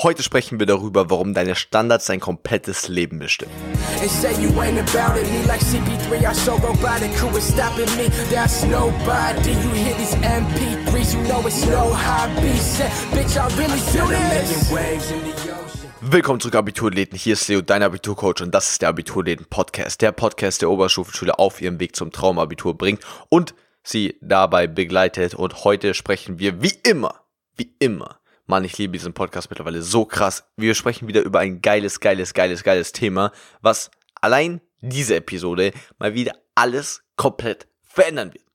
Heute sprechen wir darüber, warum deine Standards dein komplettes Leben bestimmen. Willkommen zurück, Abiturläden. Hier ist Leo, dein Abiturcoach, und das ist der Abiturläden Podcast. Der Podcast, der Oberstufenschüler auf ihrem Weg zum Traumabitur bringt und sie dabei begleitet. Und heute sprechen wir wie immer, wie immer Mann, ich liebe diesen Podcast mittlerweile so krass. Wir sprechen wieder über ein geiles, geiles, geiles, geiles Thema, was allein diese Episode mal wieder alles komplett verändern wird.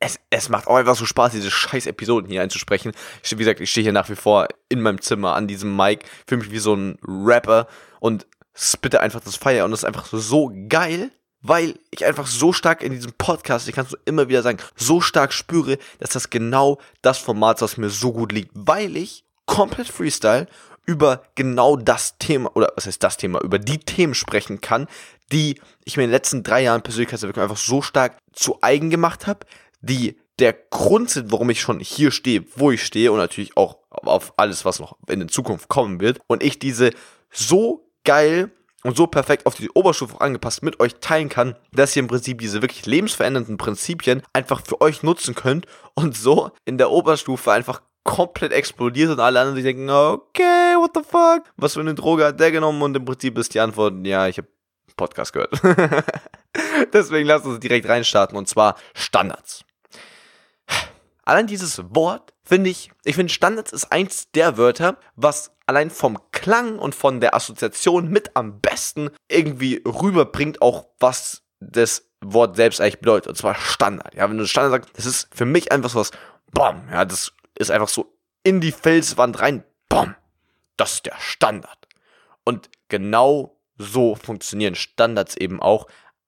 Es, es macht auch einfach so Spaß, diese scheiß Episoden hier einzusprechen. Ich, wie gesagt, ich stehe hier nach wie vor in meinem Zimmer an diesem Mic, fühle mich wie so ein Rapper und spitte einfach das Feier und das ist einfach so geil, weil ich einfach so stark in diesem Podcast, ich kann es immer wieder sagen, so stark spüre, dass das genau das Format ist, was mir so gut liegt, weil ich komplett Freestyle über genau das Thema, oder was heißt das Thema, über die Themen sprechen kann, die ich mir in den letzten drei Jahren Persönlichkeitsentwicklung einfach so stark zu eigen gemacht habe, die der Grund sind, warum ich schon hier stehe, wo ich stehe und natürlich auch auf alles, was noch in der Zukunft kommen wird. Und ich diese so geil und so perfekt auf die Oberstufe angepasst mit euch teilen kann, dass ihr im Prinzip diese wirklich lebensverändernden Prinzipien einfach für euch nutzen könnt und so in der Oberstufe einfach komplett explodiert und alle anderen sich denken, okay, what the fuck? Was für eine Droge hat der genommen? Und im Prinzip ist die Antwort, ja, ich habe Podcast gehört. Deswegen lasst uns direkt reinstarten und zwar Standards. Allein dieses Wort finde ich, ich finde Standards ist eins der Wörter, was allein vom Klang und von der Assoziation mit am besten irgendwie rüberbringt, auch was das Wort selbst eigentlich bedeutet. Und zwar Standard. Ja, wenn du Standard sagst, das ist für mich einfach so was, bam, ja, das ist einfach so in die Felswand rein. Bom. Das ist der Standard. Und genau so funktionieren Standards eben auch.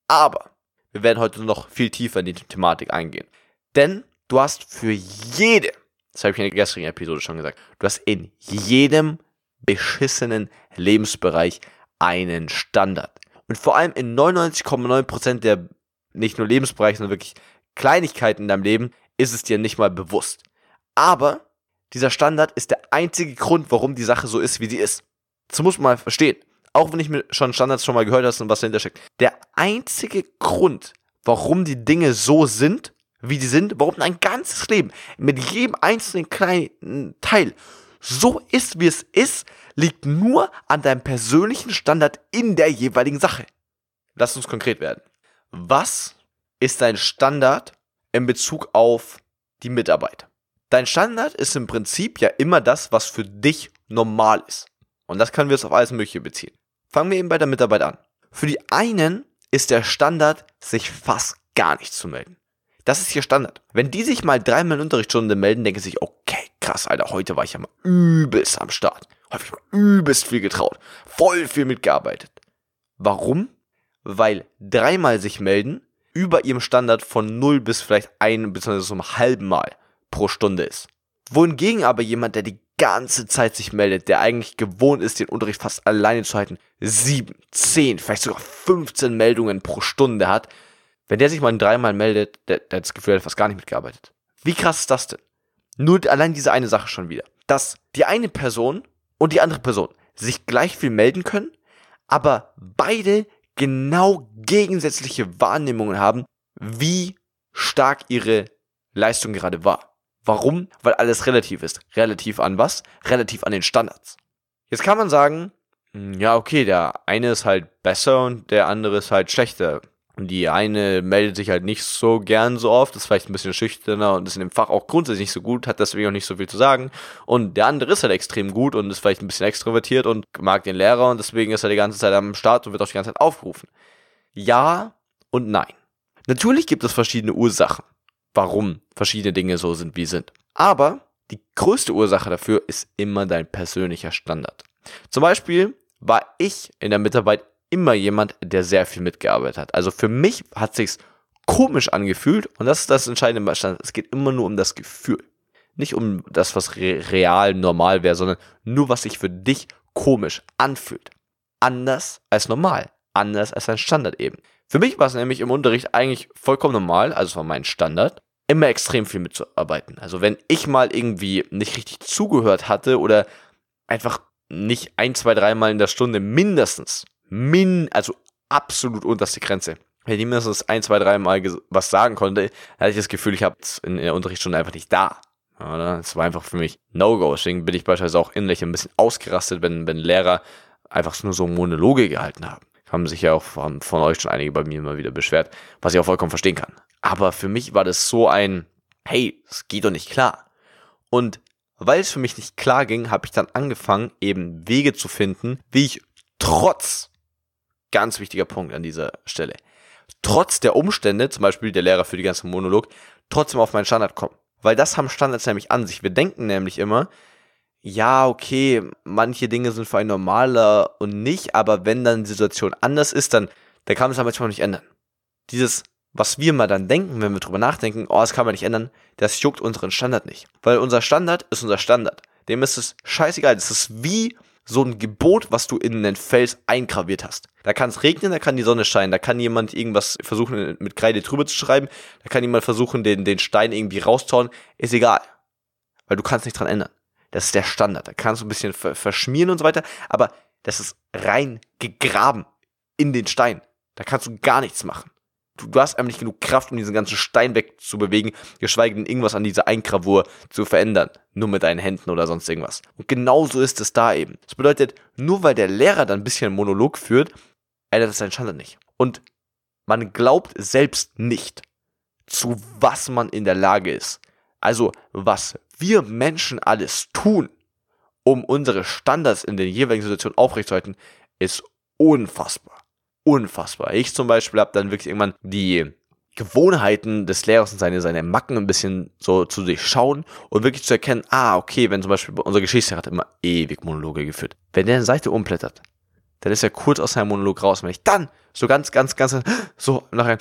Aber wir werden heute noch viel tiefer in die Thematik eingehen. Denn du hast für jede, das habe ich in der gestrigen Episode schon gesagt, du hast in jedem beschissenen Lebensbereich einen Standard. Und vor allem in 99,9% der nicht nur Lebensbereiche, sondern wirklich Kleinigkeiten in deinem Leben ist es dir nicht mal bewusst. Aber dieser Standard ist der einzige Grund, warum die Sache so ist, wie sie ist. Das muss man mal verstehen. Auch wenn ich mir schon Standards schon mal gehört hast und was dahinter steckt. Der einzige Grund, warum die Dinge so sind, wie die sind, warum dein ganzes Leben mit jedem einzelnen kleinen Teil so ist, wie es ist, liegt nur an deinem persönlichen Standard in der jeweiligen Sache. Lass uns konkret werden. Was ist dein Standard in Bezug auf die Mitarbeit? Dein Standard ist im Prinzip ja immer das, was für dich normal ist. Und das können wir jetzt auf alles Mögliche beziehen. Fangen wir eben bei der Mitarbeit an. Für die einen ist der Standard, sich fast gar nicht zu melden. Das ist ihr Standard. Wenn die sich mal dreimal in Unterrichtsstunde melden, denken sie sich, okay, krass, Alter, heute war ich ja mal übelst am Start. Habe ich mal übelst viel getraut. Voll viel mitgearbeitet. Warum? Weil dreimal sich melden über ihrem Standard von 0 bis vielleicht ein bzw. einem halben Mal pro Stunde ist. Wohingegen aber jemand, der die ganze Zeit sich meldet, der eigentlich gewohnt ist, den Unterricht fast alleine zu halten, sieben, zehn, vielleicht sogar 15 Meldungen pro Stunde hat, wenn der sich mal dreimal meldet, der, der hat das Gefühl, er hat fast gar nicht mitgearbeitet. Wie krass ist das denn? Nur allein diese eine Sache schon wieder. Dass die eine Person und die andere Person sich gleich viel melden können, aber beide genau gegensätzliche Wahrnehmungen haben, wie stark ihre Leistung gerade war. Warum? Weil alles relativ ist. Relativ an was? Relativ an den Standards. Jetzt kann man sagen, hm, ja, okay, der eine ist halt besser und der andere ist halt schlechter. Die eine meldet sich halt nicht so gern so oft, ist vielleicht ein bisschen schüchterner und ist in dem Fach auch grundsätzlich nicht so gut, hat deswegen auch nicht so viel zu sagen. Und der andere ist halt extrem gut und ist vielleicht ein bisschen extrovertiert und mag den Lehrer und deswegen ist er die ganze Zeit am Start und wird auch die ganze Zeit aufgerufen. Ja und nein. Natürlich gibt es verschiedene Ursachen warum verschiedene Dinge so sind, wie sie sind. Aber die größte Ursache dafür ist immer dein persönlicher Standard. Zum Beispiel war ich in der Mitarbeit immer jemand, der sehr viel mitgearbeitet hat. Also für mich hat sich's komisch angefühlt und das ist das Entscheidende bei. Es geht immer nur um das Gefühl. Nicht um das, was real normal wäre, sondern nur, was sich für dich komisch anfühlt. Anders als normal. Anders als ein Standard eben. Für mich war es nämlich im Unterricht eigentlich vollkommen normal, also es war mein Standard, immer extrem viel mitzuarbeiten. Also wenn ich mal irgendwie nicht richtig zugehört hatte oder einfach nicht ein, zwei, dreimal in der Stunde mindestens, min, also absolut unterste Grenze. Wenn ich mindestens ein, zwei, dreimal was sagen konnte, hatte ich das Gefühl, ich habe in der Unterrichtsstunde einfach nicht da. Das war einfach für mich No-Go. Deswegen bin ich beispielsweise auch innerlich ein bisschen ausgerastet, wenn, wenn Lehrer einfach nur so Monologe gehalten haben. Haben sich ja auch von, von euch schon einige bei mir immer wieder beschwert, was ich auch vollkommen verstehen kann. Aber für mich war das so ein, hey, das geht doch nicht klar. Und weil es für mich nicht klar ging, habe ich dann angefangen, eben Wege zu finden, wie ich trotz, ganz wichtiger Punkt an dieser Stelle, trotz der Umstände, zum Beispiel der Lehrer für die ganze Monolog, trotzdem auf meinen Standard komme. Weil das haben Standards nämlich an sich. Wir denken nämlich immer, ja, okay, manche Dinge sind für einen normaler und nicht, aber wenn dann die Situation anders ist, dann, dann kann man es ja manchmal nicht ändern. Dieses, was wir mal dann denken, wenn wir drüber nachdenken, oh, das kann man nicht ändern, das juckt unseren Standard nicht. Weil unser Standard ist unser Standard. Dem ist es scheißegal. Das ist wie so ein Gebot, was du in den Fels eingraviert hast. Da kann es regnen, da kann die Sonne scheinen, da kann jemand irgendwas versuchen mit Kreide drüber zu schreiben, da kann jemand versuchen, den, den Stein irgendwie rauszuhauen. Ist egal. Weil du kannst nichts dran ändern. Das ist der Standard. Da kannst du ein bisschen verschmieren und so weiter, aber das ist rein gegraben in den Stein. Da kannst du gar nichts machen. Du, du hast einfach nicht genug Kraft, um diesen ganzen Stein wegzubewegen, geschweige denn irgendwas an dieser Eingravur zu verändern. Nur mit deinen Händen oder sonst irgendwas. Und genauso ist es da eben. Das bedeutet, nur weil der Lehrer dann ein bisschen einen Monolog führt, ändert es seinen Standard nicht. Und man glaubt selbst nicht, zu was man in der Lage ist. Also, was wir Menschen alles tun, um unsere Standards in den jeweiligen Situationen aufrechtzuerhalten, ist unfassbar. Unfassbar. Ich zum Beispiel habe dann wirklich irgendwann die Gewohnheiten des Lehrers und seine, seine Macken ein bisschen so zu durchschauen und wirklich zu erkennen, ah, okay, wenn zum Beispiel unser Geschichtslehrer hat immer ewig Monologe geführt. Wenn der eine Seite umblättert, dann ist er kurz aus seinem Monolog raus. Wenn ich dann so ganz, ganz, ganz, so nachher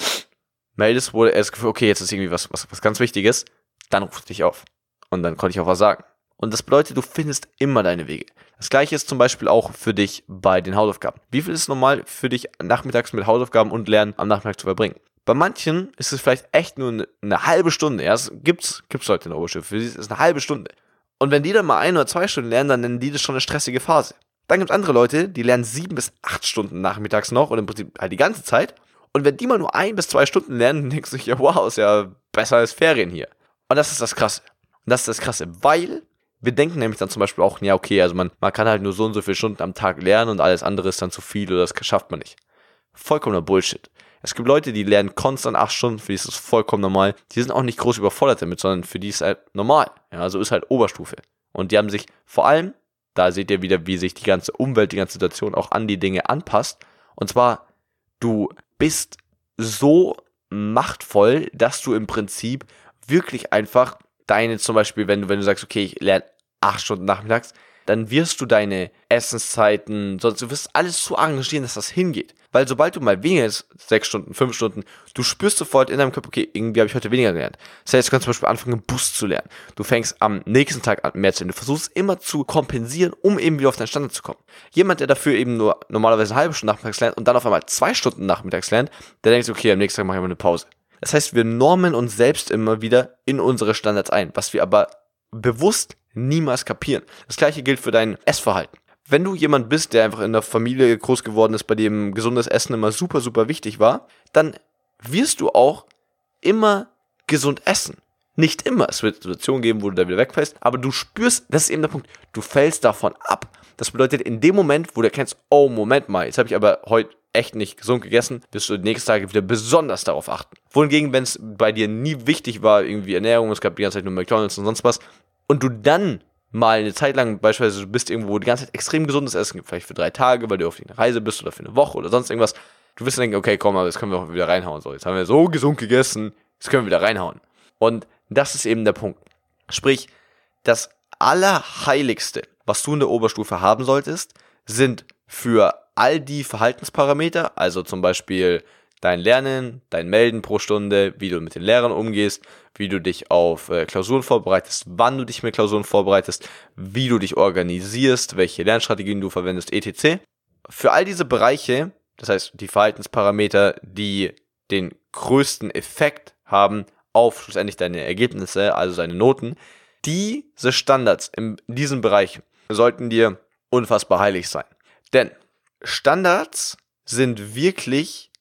meldest, wo er das Gefühl, okay, jetzt ist irgendwie was, was, was ganz Wichtiges, dann ruft dich auf. Und dann konnte ich auch was sagen. Und das bedeutet, du findest immer deine Wege. Das gleiche ist zum Beispiel auch für dich bei den Hausaufgaben. Wie viel ist es normal für dich nachmittags mit Hausaufgaben und Lernen am Nachmittag zu verbringen? Bei manchen ist es vielleicht echt nur eine, eine halbe Stunde. Ja, es gibt's, gibt's Leute in der Oberstufe. Für sie ist es eine halbe Stunde. Und wenn die dann mal ein oder zwei Stunden lernen, dann nennen die das schon eine stressige Phase. Dann gibt es andere Leute, die lernen sieben bis acht Stunden nachmittags noch und im Prinzip halt die ganze Zeit. Und wenn die mal nur ein bis zwei Stunden lernen, dann denkst du ja, wow, ist ja besser als Ferien hier. Und das ist das Krasse. Und das ist das Krasse, weil wir denken nämlich dann zum Beispiel auch, ja, okay, also man, man kann halt nur so und so viele Stunden am Tag lernen und alles andere ist dann zu viel oder das schafft man nicht. Vollkommener Bullshit. Es gibt Leute, die lernen konstant acht Stunden, für die ist das vollkommen normal. Die sind auch nicht groß überfordert damit, sondern für die ist halt normal. Ja, also ist halt Oberstufe. Und die haben sich vor allem, da seht ihr wieder, wie sich die ganze Umwelt, die ganze Situation auch an die Dinge anpasst. Und zwar, du bist so machtvoll, dass du im Prinzip wirklich einfach deine zum Beispiel, wenn du, wenn du sagst, okay, ich lerne acht Stunden nachmittags, dann wirst du deine Essenszeiten, sonst du wirst alles so arrangieren, dass das hingeht. Weil sobald du mal weniger ist, sechs Stunden, fünf Stunden, du spürst sofort in deinem Kopf, okay, irgendwie habe ich heute weniger gelernt. Das heißt, du kannst zum Beispiel anfangen, Bus zu lernen. Du fängst am nächsten Tag an mehr zu lernen. Du versuchst immer zu kompensieren, um eben wieder auf deinen Standard zu kommen. Jemand, der dafür eben nur normalerweise eine halbe Stunde nachmittags lernt und dann auf einmal zwei Stunden nachmittags lernt, der denkt, okay, am nächsten Tag mache ich mal eine Pause. Das heißt, wir normen uns selbst immer wieder in unsere Standards ein, was wir aber bewusst niemals kapieren. Das gleiche gilt für dein Essverhalten. Wenn du jemand bist, der einfach in der Familie groß geworden ist, bei dem gesundes Essen immer super, super wichtig war, dann wirst du auch immer gesund essen. Nicht immer. Es wird Situationen geben, wo du da wieder wegfällst, aber du spürst, das ist eben der Punkt, du fällst davon ab. Das bedeutet, in dem Moment, wo du erkennst, oh, Moment mal, jetzt habe ich aber heute echt nicht gesund gegessen, wirst du die nächsten Tage wieder besonders darauf achten. Wohingegen, wenn es bei dir nie wichtig war, irgendwie Ernährung, es gab die ganze Zeit nur McDonalds und sonst was, und du dann mal eine Zeit lang, beispielsweise du bist irgendwo, wo die ganze Zeit extrem gesundes Essen gibt, vielleicht für drei Tage, weil du auf eine Reise bist oder für eine Woche oder sonst irgendwas, du wirst dann denken, okay, komm, aber jetzt können wir auch wieder reinhauen. So, jetzt haben wir so gesund gegessen, jetzt können wir wieder reinhauen. Und das ist eben der Punkt. Sprich, das Allerheiligste, was du in der Oberstufe haben solltest, sind für all die Verhaltensparameter, also zum Beispiel dein Lernen, dein Melden pro Stunde, wie du mit den Lehrern umgehst, wie du dich auf äh, Klausuren vorbereitest, wann du dich mit Klausuren vorbereitest, wie du dich organisierst, welche Lernstrategien du verwendest, etc. Für all diese Bereiche, das heißt die Verhaltensparameter, die den größten Effekt haben auf schlussendlich deine Ergebnisse, also deine Noten, diese Standards in diesen Bereichen sollten dir unfassbar heilig sein. Denn Standards sind wirklich,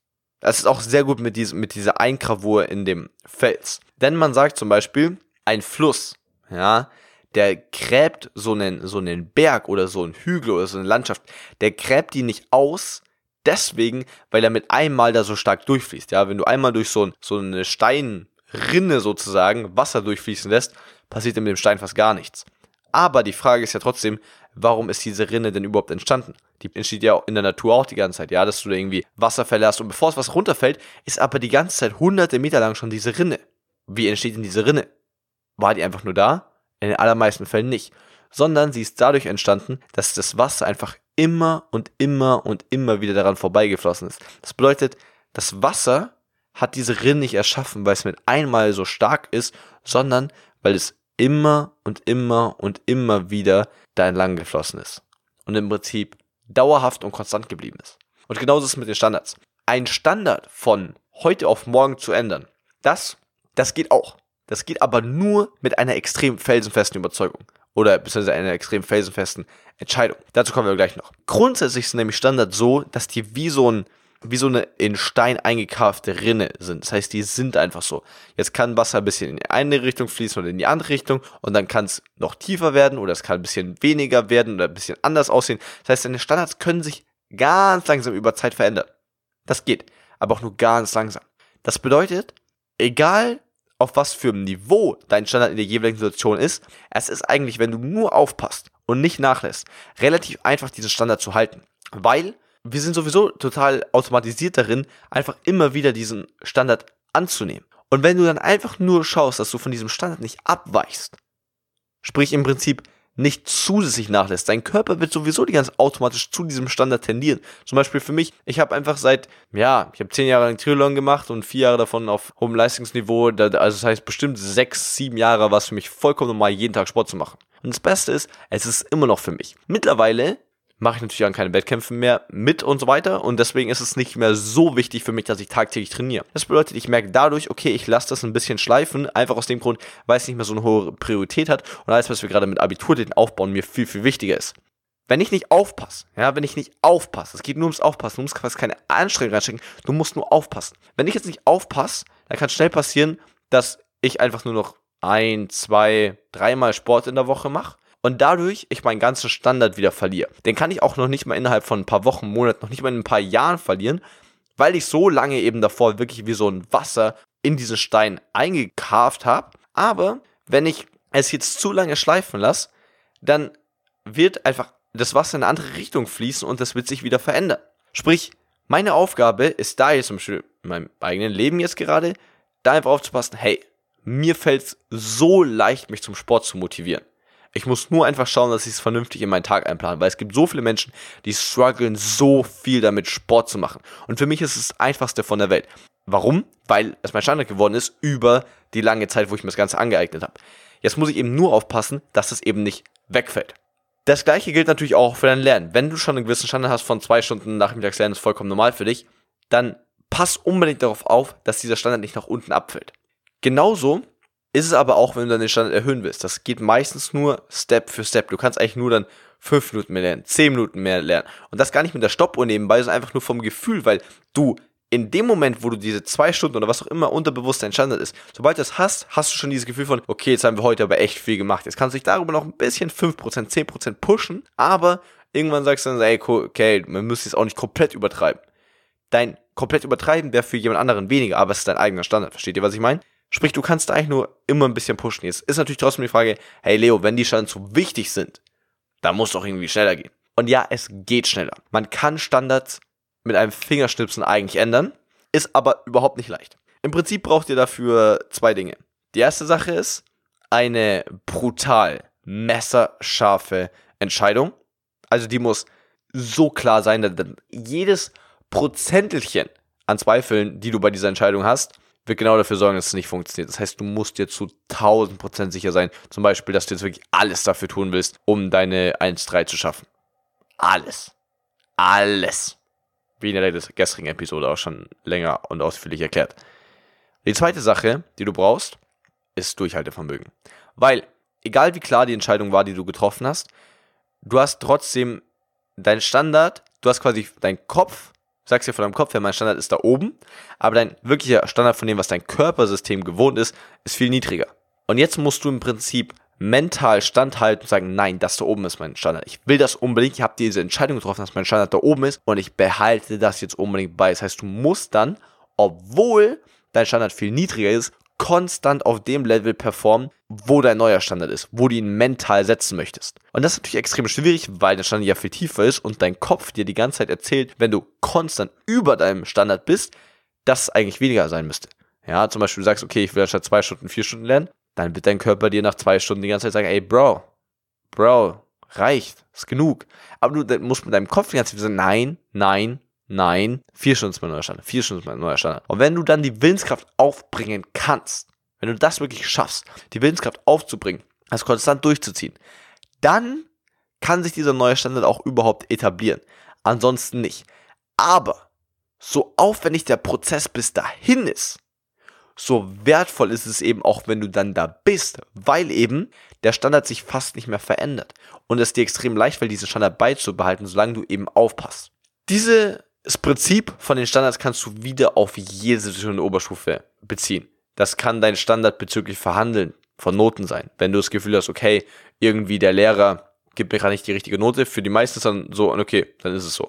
das ist auch sehr gut mit, diesem, mit dieser Eingravur in dem Fels. Denn man sagt zum Beispiel, ein Fluss, ja, der gräbt so einen, so einen Berg oder so einen Hügel oder so eine Landschaft, der gräbt die nicht aus, deswegen, weil er mit einmal da so stark durchfließt. Ja, wenn du einmal durch so, ein, so eine Steinrinne sozusagen Wasser durchfließen lässt, passiert mit dem Stein fast gar nichts. Aber die Frage ist ja trotzdem, warum ist diese Rinne denn überhaupt entstanden? Die entsteht ja in der Natur auch die ganze Zeit, ja, dass du da irgendwie Wasserfälle hast und bevor es was runterfällt, ist aber die ganze Zeit hunderte Meter lang schon diese Rinne. Wie entsteht denn diese Rinne? War die einfach nur da? In den allermeisten Fällen nicht. Sondern sie ist dadurch entstanden, dass das Wasser einfach immer und immer und immer wieder daran vorbeigeflossen ist. Das bedeutet, das Wasser hat diese Rinne nicht erschaffen, weil es mit einmal so stark ist, sondern weil es immer und immer und immer wieder da entlang geflossen ist. Und im Prinzip dauerhaft und konstant geblieben ist. Und genauso ist es mit den Standards. Ein Standard von heute auf morgen zu ändern, das, das geht auch. Das geht aber nur mit einer extrem felsenfesten Überzeugung. Oder beziehungsweise einer extrem felsenfesten Entscheidung. Dazu kommen wir gleich noch. Grundsätzlich sind nämlich Standards so, dass die wie so ein wie so eine in Stein eingekarfte Rinne sind. Das heißt, die sind einfach so. Jetzt kann Wasser ein bisschen in die eine Richtung fließen oder in die andere Richtung und dann kann es noch tiefer werden oder es kann ein bisschen weniger werden oder ein bisschen anders aussehen. Das heißt, deine Standards können sich ganz langsam über Zeit verändern. Das geht, aber auch nur ganz langsam. Das bedeutet, egal auf was für einem Niveau dein Standard in der jeweiligen Situation ist, es ist eigentlich, wenn du nur aufpasst und nicht nachlässt, relativ einfach diesen Standard zu halten. Weil wir sind sowieso total automatisiert darin, einfach immer wieder diesen Standard anzunehmen. Und wenn du dann einfach nur schaust, dass du von diesem Standard nicht abweichst, sprich im Prinzip nicht zusätzlich nachlässt. Dein Körper wird sowieso die ganz automatisch zu diesem Standard tendieren. Zum Beispiel für mich, ich habe einfach seit, ja, ich habe zehn Jahre lang Triathlon gemacht und vier Jahre davon auf hohem Leistungsniveau. Also das heißt bestimmt sechs, sieben Jahre war es für mich vollkommen normal, jeden Tag Sport zu machen. Und das Beste ist, es ist immer noch für mich. Mittlerweile mache ich natürlich an keine Wettkämpfe mehr mit und so weiter. Und deswegen ist es nicht mehr so wichtig für mich, dass ich tagtäglich trainiere. Das bedeutet, ich merke dadurch, okay, ich lasse das ein bisschen schleifen, einfach aus dem Grund, weil es nicht mehr so eine hohe Priorität hat und alles, was wir gerade mit Abiturdaten aufbauen, mir viel, viel wichtiger ist. Wenn ich nicht aufpasse, ja, wenn ich nicht aufpasse, es geht nur ums Aufpassen, du musst fast keine Anstrengung reinstecken, du musst nur aufpassen. Wenn ich jetzt nicht aufpasse, dann kann schnell passieren, dass ich einfach nur noch ein, zwei, dreimal Sport in der Woche mache und dadurch ich meinen ganzen Standard wieder verliere. Den kann ich auch noch nicht mal innerhalb von ein paar Wochen, Monaten, noch nicht mal in ein paar Jahren verlieren, weil ich so lange eben davor wirklich wie so ein Wasser in diesen Stein eingekarft habe. Aber wenn ich es jetzt zu lange schleifen lasse, dann wird einfach das Wasser in eine andere Richtung fließen und das wird sich wieder verändern. Sprich, meine Aufgabe ist da jetzt zum Beispiel in meinem eigenen Leben jetzt gerade, da einfach aufzupassen, hey, mir fällt es so leicht, mich zum Sport zu motivieren. Ich muss nur einfach schauen, dass ich es vernünftig in meinen Tag einplane, weil es gibt so viele Menschen, die strugglen so viel damit, Sport zu machen. Und für mich ist es das einfachste von der Welt. Warum? Weil es mein Standard geworden ist über die lange Zeit, wo ich mir das Ganze angeeignet habe. Jetzt muss ich eben nur aufpassen, dass es eben nicht wegfällt. Das gleiche gilt natürlich auch für dein Lernen. Wenn du schon einen gewissen Standard hast von zwei Stunden Nachmittagslernen, ist vollkommen normal für dich, dann pass unbedingt darauf auf, dass dieser Standard nicht nach unten abfällt. Genauso ist es aber auch, wenn du den Standard erhöhen willst. Das geht meistens nur Step für Step. Du kannst eigentlich nur dann fünf Minuten mehr lernen, zehn Minuten mehr lernen. Und das gar nicht mit der Stoppuhr nebenbei, sondern einfach nur vom Gefühl, weil du in dem Moment, wo du diese zwei Stunden oder was auch immer unterbewusst dein Standard ist, sobald du das hast, hast du schon dieses Gefühl von, okay, jetzt haben wir heute aber echt viel gemacht. Jetzt kannst du dich darüber noch ein bisschen 5%, 10% pushen, aber irgendwann sagst du dann, ey, okay, man müsste es auch nicht komplett übertreiben. Dein komplett übertreiben wäre für jemand anderen weniger, aber es ist dein eigener Standard. Versteht ihr, was ich meine? Sprich, du kannst eigentlich nur immer ein bisschen pushen. Jetzt ist natürlich trotzdem die Frage, hey Leo, wenn die Standards so wichtig sind, dann muss doch irgendwie schneller gehen. Und ja, es geht schneller. Man kann Standards mit einem Fingerschnipsen eigentlich ändern, ist aber überhaupt nicht leicht. Im Prinzip braucht ihr dafür zwei Dinge. Die erste Sache ist eine brutal messerscharfe Entscheidung. Also die muss so klar sein, dass jedes Prozentelchen an Zweifeln, die du bei dieser Entscheidung hast, wird genau dafür sorgen, dass es nicht funktioniert. Das heißt, du musst dir zu 1000% sicher sein, zum Beispiel, dass du jetzt wirklich alles dafür tun willst, um deine 1-3 zu schaffen. Alles. Alles. Wie in der gestrigen Episode auch schon länger und ausführlich erklärt. Die zweite Sache, die du brauchst, ist Durchhaltevermögen. Weil, egal wie klar die Entscheidung war, die du getroffen hast, du hast trotzdem deinen Standard, du hast quasi deinen Kopf, sagst dir von deinem Kopf her, mein Standard ist da oben, aber dein wirklicher Standard von dem, was dein Körpersystem gewohnt ist, ist viel niedriger. Und jetzt musst du im Prinzip mental standhalten und sagen, nein, das da oben ist mein Standard. Ich will das unbedingt. Ich habe diese Entscheidung getroffen, dass mein Standard da oben ist und ich behalte das jetzt unbedingt bei. Das heißt, du musst dann, obwohl dein Standard viel niedriger ist, konstant auf dem Level performen, wo dein neuer Standard ist, wo du ihn mental setzen möchtest. Und das ist natürlich extrem schwierig, weil der Standard ja viel tiefer ist und dein Kopf dir die ganze Zeit erzählt, wenn du konstant über deinem Standard bist, dass es eigentlich weniger sein müsste. Ja, zum Beispiel du sagst, okay, ich will anstatt zwei Stunden vier Stunden lernen, dann wird dein Körper dir nach zwei Stunden die ganze Zeit sagen, ey, Bro, Bro, reicht, ist genug. Aber du musst mit deinem Kopf die ganze Zeit sagen, nein, nein, nein, vier Stunden ist mein neuer Standard, vier Stunden ist mein neuer Standard. Und wenn du dann die Willenskraft aufbringen kannst, wenn du das wirklich schaffst, die Willenskraft aufzubringen, das konstant durchzuziehen, dann kann sich dieser neue Standard auch überhaupt etablieren. Ansonsten nicht. Aber so aufwendig der Prozess bis dahin ist, so wertvoll ist es eben auch, wenn du dann da bist, weil eben der Standard sich fast nicht mehr verändert und es dir extrem leicht fällt, diesen Standard beizubehalten, solange du eben aufpasst. Dieses Prinzip von den Standards kannst du wieder auf jede Situation in der Oberstufe beziehen. Das kann dein Standard bezüglich Verhandeln von Noten sein. Wenn du das Gefühl hast, okay, irgendwie der Lehrer gibt mir gerade nicht die richtige Note, für die meisten ist dann so, okay, dann ist es so.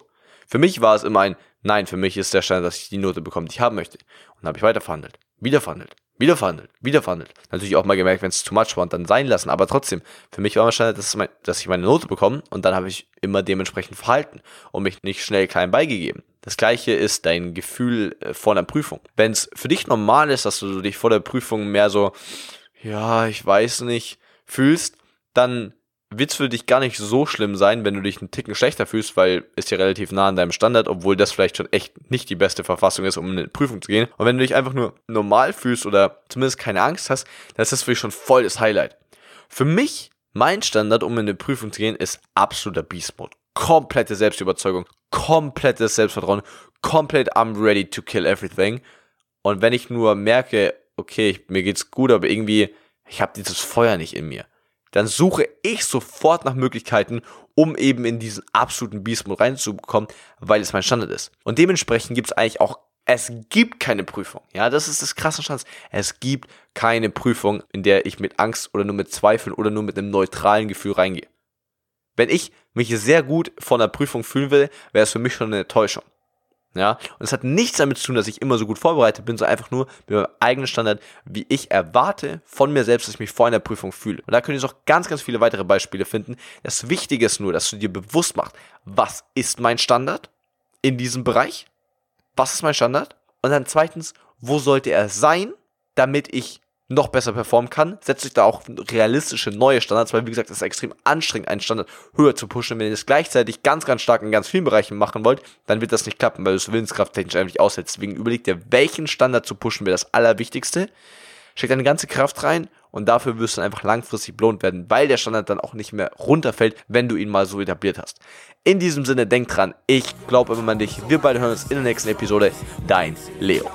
Für mich war es immer ein, nein, für mich ist der Standard, dass ich die Note bekomme, die ich haben möchte. Und dann habe ich weiter verhandelt wieder verhandelt, wieder verhandelt, wieder verhandelt. Natürlich auch mal gemerkt, wenn es too much war und dann sein lassen, aber trotzdem, für mich war wahrscheinlich, dass, mein, dass ich meine Note bekomme und dann habe ich immer dementsprechend verhalten und mich nicht schnell klein beigegeben. Das gleiche ist dein Gefühl äh, vor einer Prüfung. Wenn es für dich normal ist, dass du dich vor der Prüfung mehr so, ja, ich weiß nicht, fühlst, dann wird es für dich gar nicht so schlimm sein, wenn du dich einen Ticken schlechter fühlst, weil es ja relativ nah an deinem Standard, obwohl das vielleicht schon echt nicht die beste Verfassung ist, um in eine Prüfung zu gehen. Und wenn du dich einfach nur normal fühlst oder zumindest keine Angst hast, dann ist das für dich schon voll das Highlight. Für mich, mein Standard, um in eine Prüfung zu gehen, ist absoluter Beast Mode. Komplette Selbstüberzeugung, komplettes Selbstvertrauen, komplett I'm ready to kill everything. Und wenn ich nur merke, okay, mir geht's gut, aber irgendwie, ich habe dieses Feuer nicht in mir dann suche ich sofort nach Möglichkeiten, um eben in diesen absoluten Beast Mode reinzukommen, weil es mein Standard ist. Und dementsprechend gibt es eigentlich auch, es gibt keine Prüfung. Ja, das ist das krasse Chance. Es gibt keine Prüfung, in der ich mit Angst oder nur mit Zweifeln oder nur mit einem neutralen Gefühl reingehe. Wenn ich mich sehr gut vor einer Prüfung fühlen will, wäre es für mich schon eine Täuschung. Ja, und es hat nichts damit zu tun, dass ich immer so gut vorbereitet bin, sondern einfach nur mit meinem eigenen Standard, wie ich erwarte von mir selbst, dass ich mich vor einer Prüfung fühle. Und da könnt ihr auch ganz, ganz viele weitere Beispiele finden. Das Wichtige ist nur, dass du dir bewusst machst, was ist mein Standard in diesem Bereich? Was ist mein Standard? Und dann zweitens, wo sollte er sein, damit ich noch besser performen kann, setzt sich da auch realistische neue Standards, weil wie gesagt, es ist extrem anstrengend, einen Standard höher zu pushen. Wenn ihr das gleichzeitig ganz, ganz stark in ganz vielen Bereichen machen wollt, dann wird das nicht klappen, weil du es willenskrafttechnisch nicht aussetzt. Deswegen überlegt ihr, welchen Standard zu pushen wäre das Allerwichtigste. Steckt deine ganze Kraft rein und dafür wirst du einfach langfristig belohnt werden, weil der Standard dann auch nicht mehr runterfällt, wenn du ihn mal so etabliert hast. In diesem Sinne, denk dran, ich glaube immer an dich. Wir beide hören uns in der nächsten Episode. Dein Leo.